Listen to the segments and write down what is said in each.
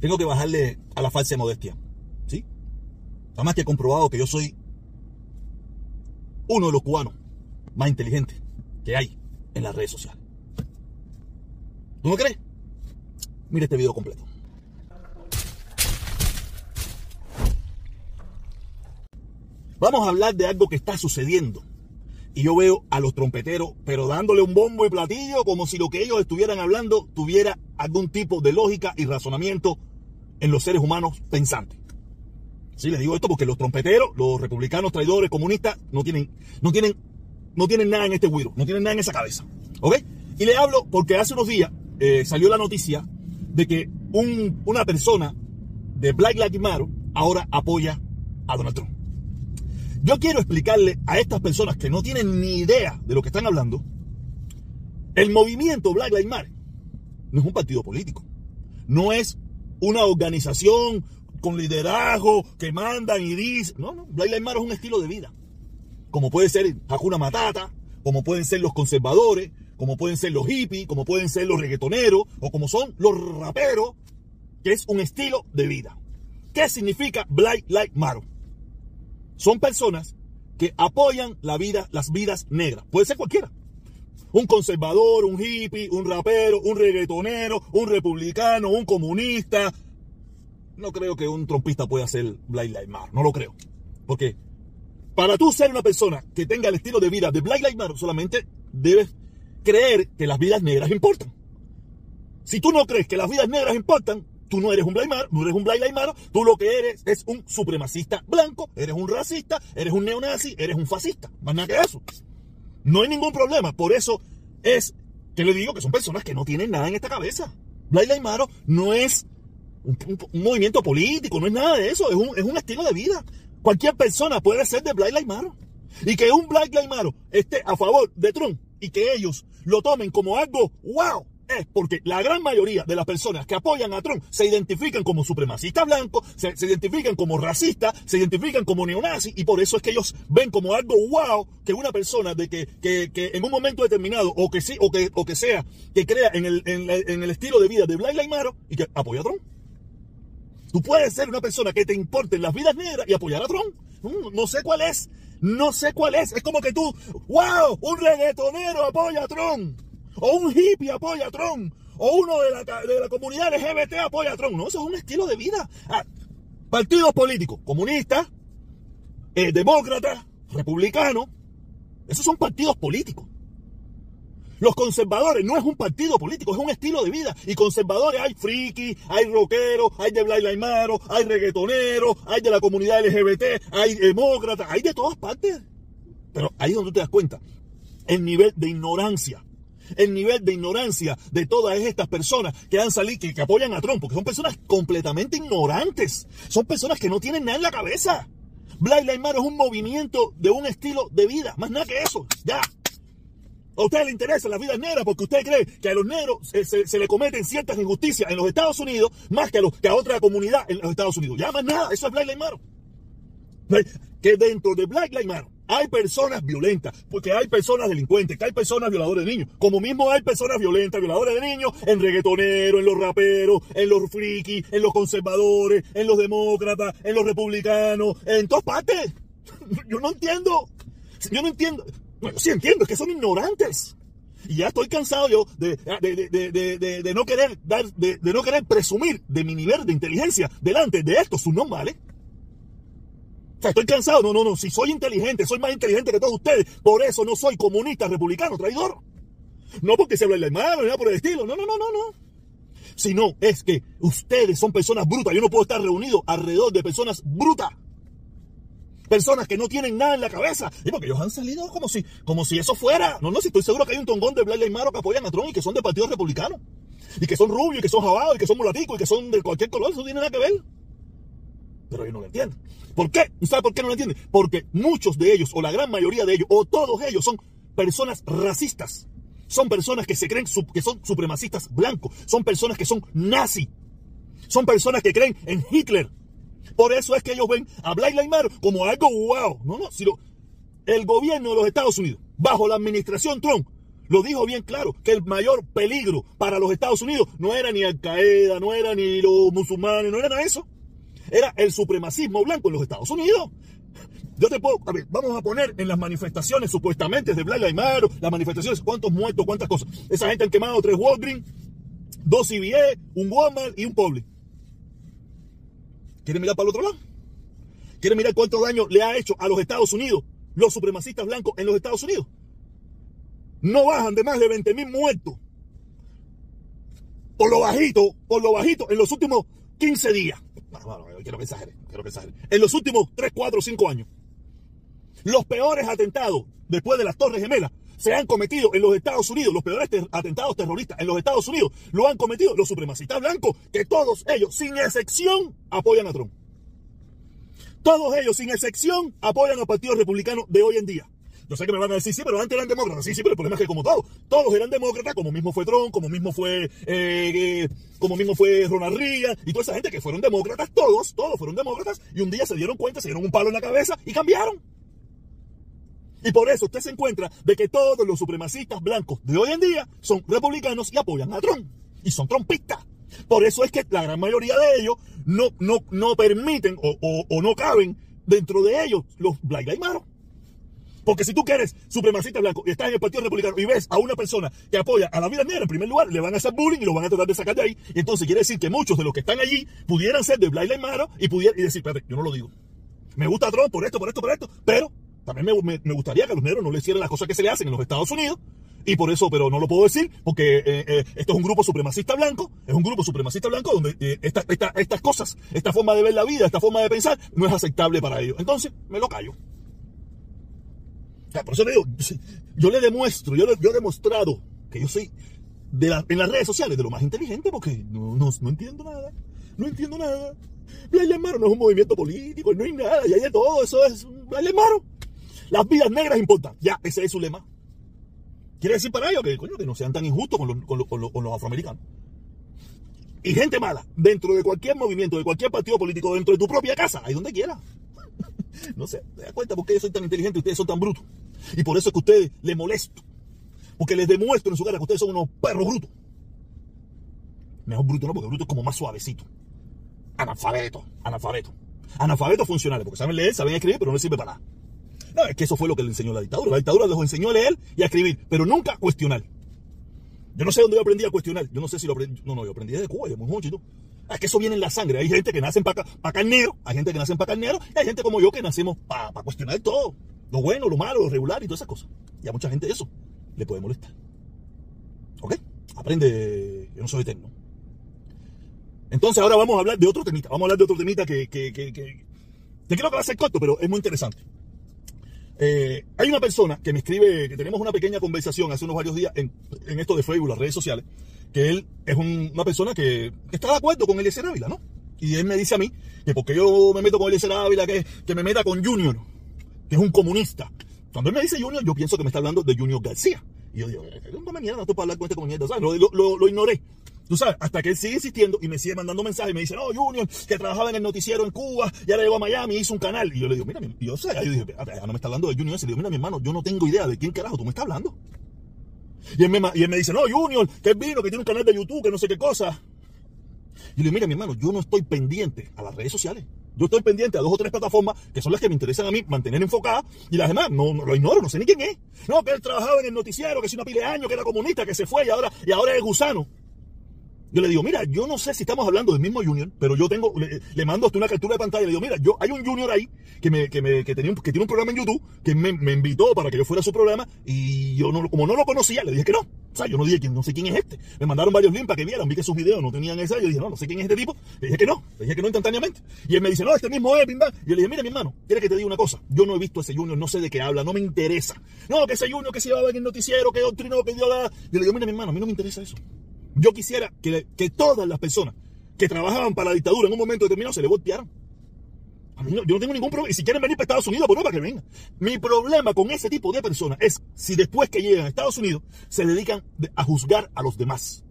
tengo que bajarle a la falsa modestia. ¿Sí? Además que he comprobado que yo soy uno de los cubanos más inteligentes que hay en las redes sociales. ¿Tú no crees? Mira este video completo. Vamos a hablar de algo que está sucediendo. Y yo veo a los trompeteros, pero dándole un bombo y platillo como si lo que ellos estuvieran hablando tuviera algún tipo de lógica y razonamiento en los seres humanos pensantes. Sí, les digo esto porque los trompeteros, los republicanos, traidores, comunistas, no tienen, no tienen, no tienen nada en este güiro, no tienen nada en esa cabeza. ¿Ok? Y le hablo porque hace unos días eh, salió la noticia de que un, una persona de Black Lives Matter ahora apoya a Donald Trump. Yo quiero explicarle a estas personas que no tienen ni idea de lo que están hablando, el movimiento Black Lives Matter no es un partido político, no es una organización con liderazgo que mandan y dicen, no, no, Black Lives Matter es un estilo de vida, como puede ser Hakuna Matata, como pueden ser los conservadores, como pueden ser los hippies, como pueden ser los reggaetoneros, o como son los raperos, que es un estilo de vida. ¿Qué significa Black Lives Matter? Son personas que apoyan la vida, las vidas negras. Puede ser cualquiera. Un conservador, un hippie, un rapero, un reggaetonero, un republicano, un comunista. No creo que un trompista pueda ser Black Lives Matter. No lo creo. Porque para tú ser una persona que tenga el estilo de vida de Black Lives Matter, solamente debes creer que las vidas negras importan. Si tú no crees que las vidas negras importan, tú no eres un Black no eres un Black Lives tú lo que eres es un supremacista blanco, eres un racista, eres un neonazi, eres un fascista. Más nada que eso. No hay ningún problema. Por eso es que le digo que son personas que no tienen nada en esta cabeza. Lives Matter no es un, movimiento político, no es nada de eso, es un, es un estilo de vida. Cualquier persona puede ser de Lives Matter. Y que un Black Matter esté a favor de Trump y que ellos lo tomen como algo wow, es porque la gran mayoría de las personas que apoyan a Trump se identifican como supremacistas blancos, se, identifican como racistas, se identifican como neonazis y por eso es que ellos ven como algo wow que una persona de que, que, que en un momento determinado o que sí o que, o que sea que crea en el, en, en el estilo de vida de Black Lives y que apoya a Trump. Tú puedes ser una persona que te importen las vidas negras y apoyar a Trump. Mm, no sé cuál es. No sé cuál es. Es como que tú, wow, un reggaetonero apoya a Trump o un hippie apoya a Trump, o uno de la, de la comunidad LGBT apoya a Trump. No, eso es un estilo de vida. Ah, partidos políticos, comunistas, eh, demócratas, republicanos, esos son partidos políticos. Los conservadores no es un partido político, es un estilo de vida. Y conservadores hay friki, hay rockeros, hay de Black Lives hay reggaetoneros, hay de la comunidad LGBT, hay demócratas, hay de todas partes. Pero ahí es donde te das cuenta el nivel de ignorancia el nivel de ignorancia de todas estas personas que han salido, que, que apoyan a Trump, porque son personas completamente ignorantes. Son personas que no tienen nada en la cabeza. Black Lives Matter es un movimiento de un estilo de vida, más nada que eso, ya. A usted le interesa la vida negra porque usted cree que a los negros se, le cometen ciertas injusticias en los Estados Unidos más que a, que a otra comunidad en los Estados Unidos. Ya más nada, eso es Black Lives Matter. Que dentro de Black Lives Matter hay personas violentas, porque hay personas delincuentes, que hay personas violadores de niños. Como mismo hay personas violentas, violadores de niños, en reggaetoneros, en los raperos, en los frikis, en los conservadores, en los demócratas, en los republicanos, en todas partes. Yo no entiendo. Yo no entiendo. Bueno, sí entiendo, es que son ignorantes. Y ya estoy cansado yo de, de, no querer dar, de, no querer presumir de mi nivel de inteligencia delante de estos subnormales. Estoy cansado. No, no, no. Si soy inteligente, soy más inteligente que todos ustedes. Por eso no soy comunista, republicano, traidor. No porque se habla de mano, nada por el estilo. No, no, no, no, no. Sino es que ustedes son personas brutas. Yo no puedo estar reunido alrededor de personas brutas. Personas que no tienen nada en la cabeza. Y porque ellos han salido como si, como si eso fuera. No, no, si estoy seguro que hay un tongón de Black Maro que apoyan a Trump y que son del Partido Republicano. Y que son rubios, y que son jabados, y que son mulaticos, y que son de cualquier color. Eso no tiene nada que ver. Pero yo no lo entiendo. ¿Por qué? ¿Sabe por qué no lo entiende? Porque muchos de ellos, o la gran mayoría de ellos, o todos ellos, son personas racistas. Son personas que se creen que son supremacistas blancos. Son personas que son nazi. Son personas que creen en Hitler. Por eso es que ellos ven a Black Lives como algo wow. No, no, el gobierno de los Estados Unidos, bajo la administración Trump, lo dijo bien claro, que el mayor peligro para los Estados Unidos no era ni Al Qaeda, no era ni los musulmanes, no era nada de eso. Era el supremacismo blanco en los Estados Unidos. Yo te puedo, a ver, vamos a poner en las manifestaciones supuestamente de Black Matter, las manifestaciones, cuántos muertos, cuántas cosas. Esa gente han quemado tres Walgreens, dos CBA, un Walmart y un Publix. ¿Quieren mirar para el otro lado? ¿Quieren mirar cuánto daño le ha hecho a los Estados Unidos los supremacistas blancos en los Estados Unidos? No bajan de más de 20 mil muertos. Por lo bajito, por lo bajito, en los últimos 15 días. Bueno, bueno, quiero que quiero que. En los últimos 3, 4, 5 años. Los peores atentados después de las Torres Gemelas se han cometido en los Estados Unidos, los peores atentados terroristas en los Estados Unidos lo han cometido los supremacistas blancos, que todos ellos, sin excepción, apoyan a Trump. Todos ellos, sin excepción, apoyan al Partido Republicano de hoy en día. Yo sé que me van a decir, sí, pero antes eran demócratas. Sí, sí, pero el problema es que como todos, todos eran demócratas, como mismo fue Trump, como mismo fue, eh, eh, como mismo fue Ronald Reagan, y toda esa gente que fueron demócratas, todos, todos fueron demócratas, y un día se dieron cuenta, se dieron un palo en la cabeza y cambiaron. Y por eso usted se encuentra de que todos los supremacistas blancos de hoy en día son republicanos y apoyan a Trump. Y son trompistas. Por eso es que la gran mayoría de ellos no, no, no permiten o, no caben dentro de ellos los Black Lives Matter. Porque si tú quieres supremacista blanco y estás en el Partido Republicano y ves a una persona que apoya a la vida negra, en primer lugar, le van a hacer bullying y lo van a tratar de sacar de ahí. Y entonces quiere decir que muchos de los que están allí pudieran ser de Black Lives Matter y, pudieran, y decir, espérate, yo no lo digo. Me gusta Trump por esto, por esto, por esto, pero también me, gustaría que a los negros no le hicieran las cosas que se le hacen en los Estados Unidos. Y por eso, pero no lo puedo decir, porque eh, eh, esto es un grupo supremacista blanco, es un grupo supremacista blanco donde eh, estas cosas, esta forma de ver la vida, esta forma de pensar, no es aceptable para ellos. Entonces, me lo callo. Por eso le digo, yo le demuestro, yo, yo he demostrado que yo soy en las redes sociales de lo más inteligente porque no, no, no entiendo nada, no entiendo nada. Black Maro no es un movimiento político, no hay nada, y hay de todo, eso es Black Maro. Las vidas negras importan. Ya, ese es su lema. Quiere decir para ellos que, coño, que no sean tan injustos con los, con, los, afroamericanos. Y gente mala, dentro de cualquier movimiento, de cualquier partido político, dentro de tu propia casa, ahí donde quiera. no sé, te das cuenta por qué yo soy tan inteligente y ustedes son tan brutos. Y por eso es que a ustedes les molesto. Porque les demuestro en su cara que ustedes son unos perros brutos. Mejor bruto no, porque bruto es como más suavecito. Analfabeto, analfabeto. Analfabetos funcionales, porque saben leer, saben escribir, pero no les sirve para nada. No, es que eso fue lo que le enseñó la dictadura. La dictadura les enseñó a leer y a escribir, pero nunca a cuestionar. Yo no sé dónde yo aprendí a cuestionar. Yo no sé si lo aprendí. No, no, yo aprendí desde Cuba, yo muy joven, Es que eso viene en la sangre. Hay gente que nace para pa carnero, hay gente que nace para carnero, y hay gente como yo que nacemos para cuestionar todo. Lo bueno, lo malo, lo regular y todas esas cosas. Y a mucha gente eso le puede molestar. ¿Ok? Aprende. Yo no soy eterno. Entonces ahora vamos a hablar de otro temita. Vamos a hablar de otro temita que, que, que, que, creo que va a ser corto, pero es muy interesante. Eh, hay una persona que me escribe, que tenemos una pequeña conversación hace unos varios días en, esto de Facebook, las redes sociales, que él es una persona que, está de acuerdo con Eliezer Ávila, ¿no? Y él me dice a mí que porque yo me meto con Eliezer Ávila, que, que me meta con Junior, que es un comunista. Cuando él me dice Junior, yo pienso que me está hablando de Junior García. Y yo digo, no come mierda, no estoy para hablar con este comunista, ¿sabes? Lo, lo, ignoré. Tú sabes, hasta que él sigue insistiendo y me sigue mandando mensajes y me dice, no, Junior, que trabajaba en el noticiero en Cuba, ya le llegó a Miami, hizo un canal. Y yo le digo, mira, yo sé, yo dije, ya no me está hablando de Junior. Y le digo, mira, mi hermano, yo no tengo idea de quién carajo tú me estás hablando. Y él me, y dice, no, Junior, que él vino, que tiene un canal de YouTube, que no sé qué cosa. Y le digo, mira, mi hermano, yo no estoy pendiente a las redes sociales. Yo estoy pendiente a dos o tres plataformas que son las que me interesan a mí mantener enfocadas y las demás no, lo ignoro, no sé ni quién es. No, que él trabajaba en el noticiero, que es una pila de años, que era comunista, que se fue y ahora, y ahora es gusano. Yo le digo, mira, yo no sé si estamos hablando del mismo Junior, pero yo tengo, le, mando hasta una captura de pantalla y le digo, mira, yo hay un Junior ahí que me, que me, que tenía que tiene un programa en YouTube, que me, me, invitó para que yo fuera a su programa, y yo no, como no lo conocía, le dije que no. O sea, yo no dije que no sé quién es este. Me mandaron varios links para que vieran, vi que sus videos no tenían esa, yo dije, no, no sé quién es este tipo. Le dije que no, le dije que no instantáneamente. Y él me dice, no, este mismo es, pimba. Y yo le dije, mira, mi hermano, quiere que te diga una cosa. Yo no he visto a ese Junior, no sé de qué habla, no me interesa. No, que ese Junior que se llevaba en el noticiero, que doctrinó, que dio la. Yo le digo, mira, mi hermano, a mí no me interesa eso. Yo quisiera que, todas las personas que trabajaban para la dictadura en un momento determinado se le voltearan. Yo no tengo ningún problema. Y si quieren venir para Estados Unidos, por para que vengan. Mi problema con ese tipo de personas es si después que llegan a Estados Unidos se dedican a juzgar a los demás.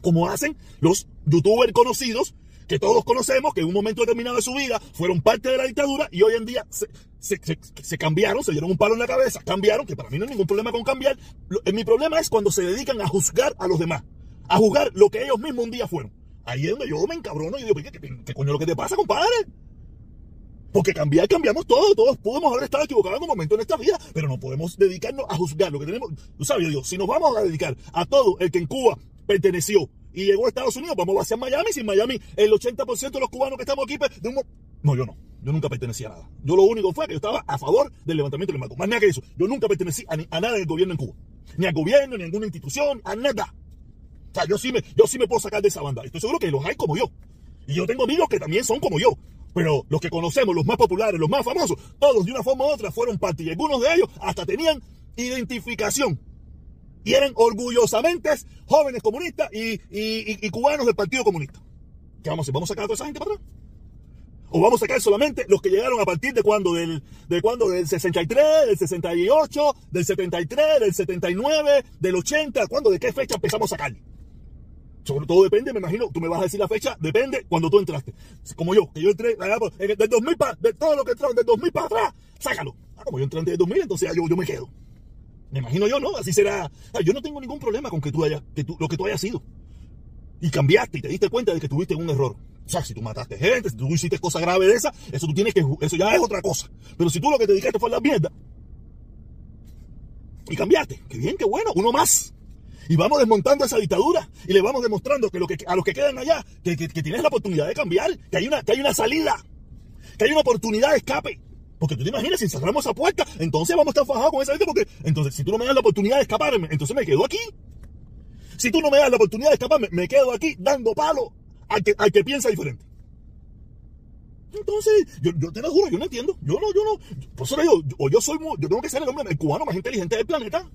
Como hacen los youtubers conocidos que todos conocemos, que en un momento determinado de su vida fueron parte de la dictadura y hoy en día se, se, cambiaron, se dieron un palo en la cabeza, cambiaron, que para mí no hay ningún problema con cambiar. Eh, mi problema es cuando se dedican a juzgar a los demás, a juzgar lo que ellos mismos un día fueron. Ahí es donde yo me encabrono y digo, ¿qué, qué, coño es lo que te pasa, compadre? Porque cambiar, cambiamos todo. Todos podemos haber estado equivocados en un momento en esta vida, pero no podemos dedicarnos a juzgar lo que tenemos. Tú sabes, yo, si nos vamos a dedicar a todo el que en Cuba perteneció y llegó a Estados Unidos, vamos hacia Miami. Sin Miami, el 80% de los cubanos que estamos aquí, pues, de un... no, yo no. Yo nunca pertenecía a nada. Yo lo único fue que yo estaba a favor del levantamiento del marco. Más nada que eso. Yo nunca pertenecí a, a nada del gobierno en Cuba. Ni al gobierno, ni a ninguna institución, a nada. O sea, yo sí me, yo sí me puedo sacar de esa banda. Estoy seguro que los hay como yo. Y yo tengo amigos que también son como yo. Pero los que conocemos, los más populares, los más famosos, todos de una forma u otra fueron parte. Y algunos de ellos hasta tenían identificación. Y eran orgullosamente jóvenes comunistas y, cubanos del Partido Comunista. ¿Qué vamos a hacer? ¿Vamos a sacar a toda esa gente para atrás? ¿O vamos a sacar solamente los que llegaron a partir de cuando? Del, de cuando? Del 63, del 68, del 73, del 79, del 80. ¿Cuándo? ¿De qué fecha empezamos a sacar? Sobre todo depende, me imagino, tú me vas a decir la fecha, depende cuando tú entraste. Como yo, que yo entré del 2000 para, de todo lo que entraron del 2000 para atrás, sácalo. Ah, como yo entré antes del 2000, entonces yo, yo me quedo. Me imagino yo, ¿no? Así será. Yo no tengo ningún problema con que tú hayas, que tú, lo que tú hayas sido. Y cambiaste y te diste cuenta de que tuviste un error. O sea, si tú mataste gente, si tú hiciste cosas graves de esa, eso tú tienes que, eso ya es otra cosa. Pero si tú lo que te dedicaste fue la mierda, y cambiaste, qué bien, qué bueno, uno más. Y vamos desmontando esa dictadura y le vamos demostrando que, a los que quedan allá, que, tienes la oportunidad de cambiar, que hay, una, que hay una salida, que hay una oportunidad de escape. Porque tú te imaginas, si cerramos esa puerta, entonces vamos a estar fajados con esa gente, porque entonces si tú no me das la oportunidad de escaparme, entonces me quedo aquí. Si tú no me das la oportunidad de escaparme, me quedo aquí dando palo al que, que piensa diferente. Entonces, yo, te lo juro, yo no entiendo. Yo no, yo no. Por eso le digo, o yo soy, yo tengo que ser el hombre, el cubano más inteligente del planeta.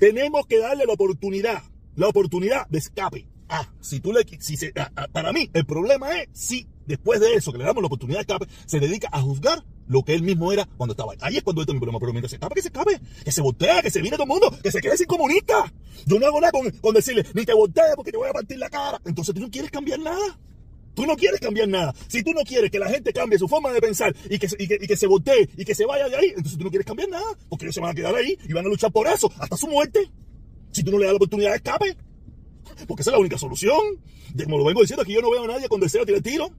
Tenemos que darle la oportunidad, la oportunidad de escape. Ah, si tú le, si se, ah, ah, para mí, el problema es si después de eso, que le damos la oportunidad de escape, se dedica a juzgar lo que él mismo era cuando estaba ahí. Ahí es cuando este es mi problema. Pero mientras se escape, que se escape, que se voltee, que se viene todo el mundo, que se quede sin comunista. Yo no hago nada con, decirle, ni te voltees porque te voy a partir la cara. Entonces tú no quieres cambiar nada. Tú no quieres cambiar nada. Si tú no quieres que la gente cambie su forma de pensar y que, y que, se voltee y que se vaya de ahí, entonces tú no quieres cambiar nada. Porque ellos se van a quedar ahí y van a luchar por eso hasta su muerte. Si tú no le das la oportunidad de escape. Porque esa es la única solución. Como lo vengo diciendo, aquí yo no veo a nadie con deseo de tirar tiro.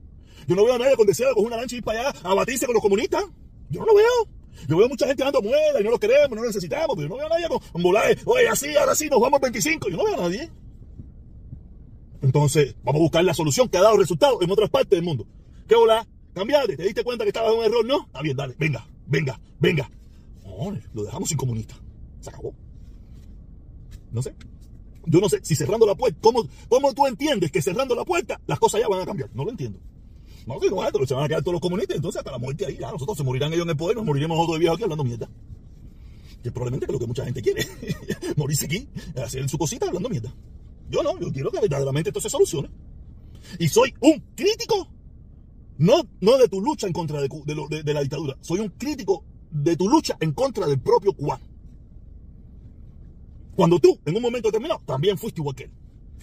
Yo no veo a nadie con deseo de coger una lancha y ir para allá a batirse con los comunistas. Yo no lo veo. Yo veo mucha gente dando muela y no lo queremos, no lo necesitamos, pero yo no veo a nadie con, volar, oye, así, ahora sí, nos vamos al 25. Yo no veo a nadie. Entonces, vamos a buscar la solución que ha dado resultado en otras partes del mundo. ¿Qué hola? Cambiate, ¿te diste cuenta que estabas en un error? No, está bien, dale, venga, venga, venga. lo dejamos sin comunista. Se acabó. No sé. Yo no sé si cerrando la puerta, ¿cómo, ¿cómo tú entiendes que cerrando la puerta las cosas ya van a cambiar? No lo entiendo. No, que no, se van a quedar todos los comunistas, entonces hasta la muerte ahí, ya, nosotros se morirán ellos en el poder, nos moriremos nosotros de viejos aquí hablando mierda. Que probablemente es lo que mucha gente quiere, morirse aquí, hacer su cosita hablando mierda. Yo no, yo quiero que verdaderamente esto se solucione. Y soy un crítico, no, no de tu lucha en contra de, la dictadura, soy un crítico de tu lucha en contra del propio cubano. Cuando tú, en un momento determinado, también fuiste igual que.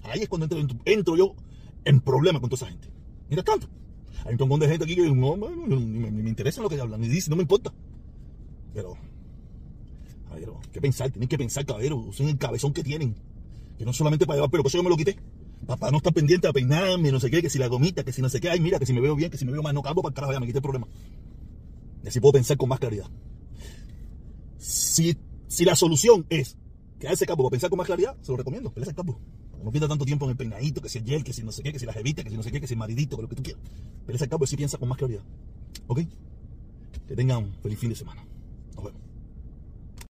Ahí es cuando entro, yo en problema con toda esa gente. Mira tanto. Hay un montón de gente aquí que no, ni, me, interesa lo que hablan, ni dice, no me importa. Pero, ¿qué pensar? Tienen que pensar, caballero, usen el cabezón que tienen. Que no solamente para llevar, pero por eso yo me lo quité. Para no estar pendiente a peinarme, no sé qué, que si la gomita, que si no sé qué, ay, mira, que si me veo bien, que si me veo mal, no campo para el carajo, ya me quité el problema. Y así puedo pensar con más claridad. Si, si la solución es ese capo para pensar con más claridad, se lo recomiendo, ese capo. No pierda tanto tiempo en el peinadito, que si el gel, que si no sé qué, que si la jevita, que si no sé qué, que si el maridito, que lo que tú quieras. ese capo sí piensa con más claridad. ¿Ok? Que tengan un feliz fin de semana.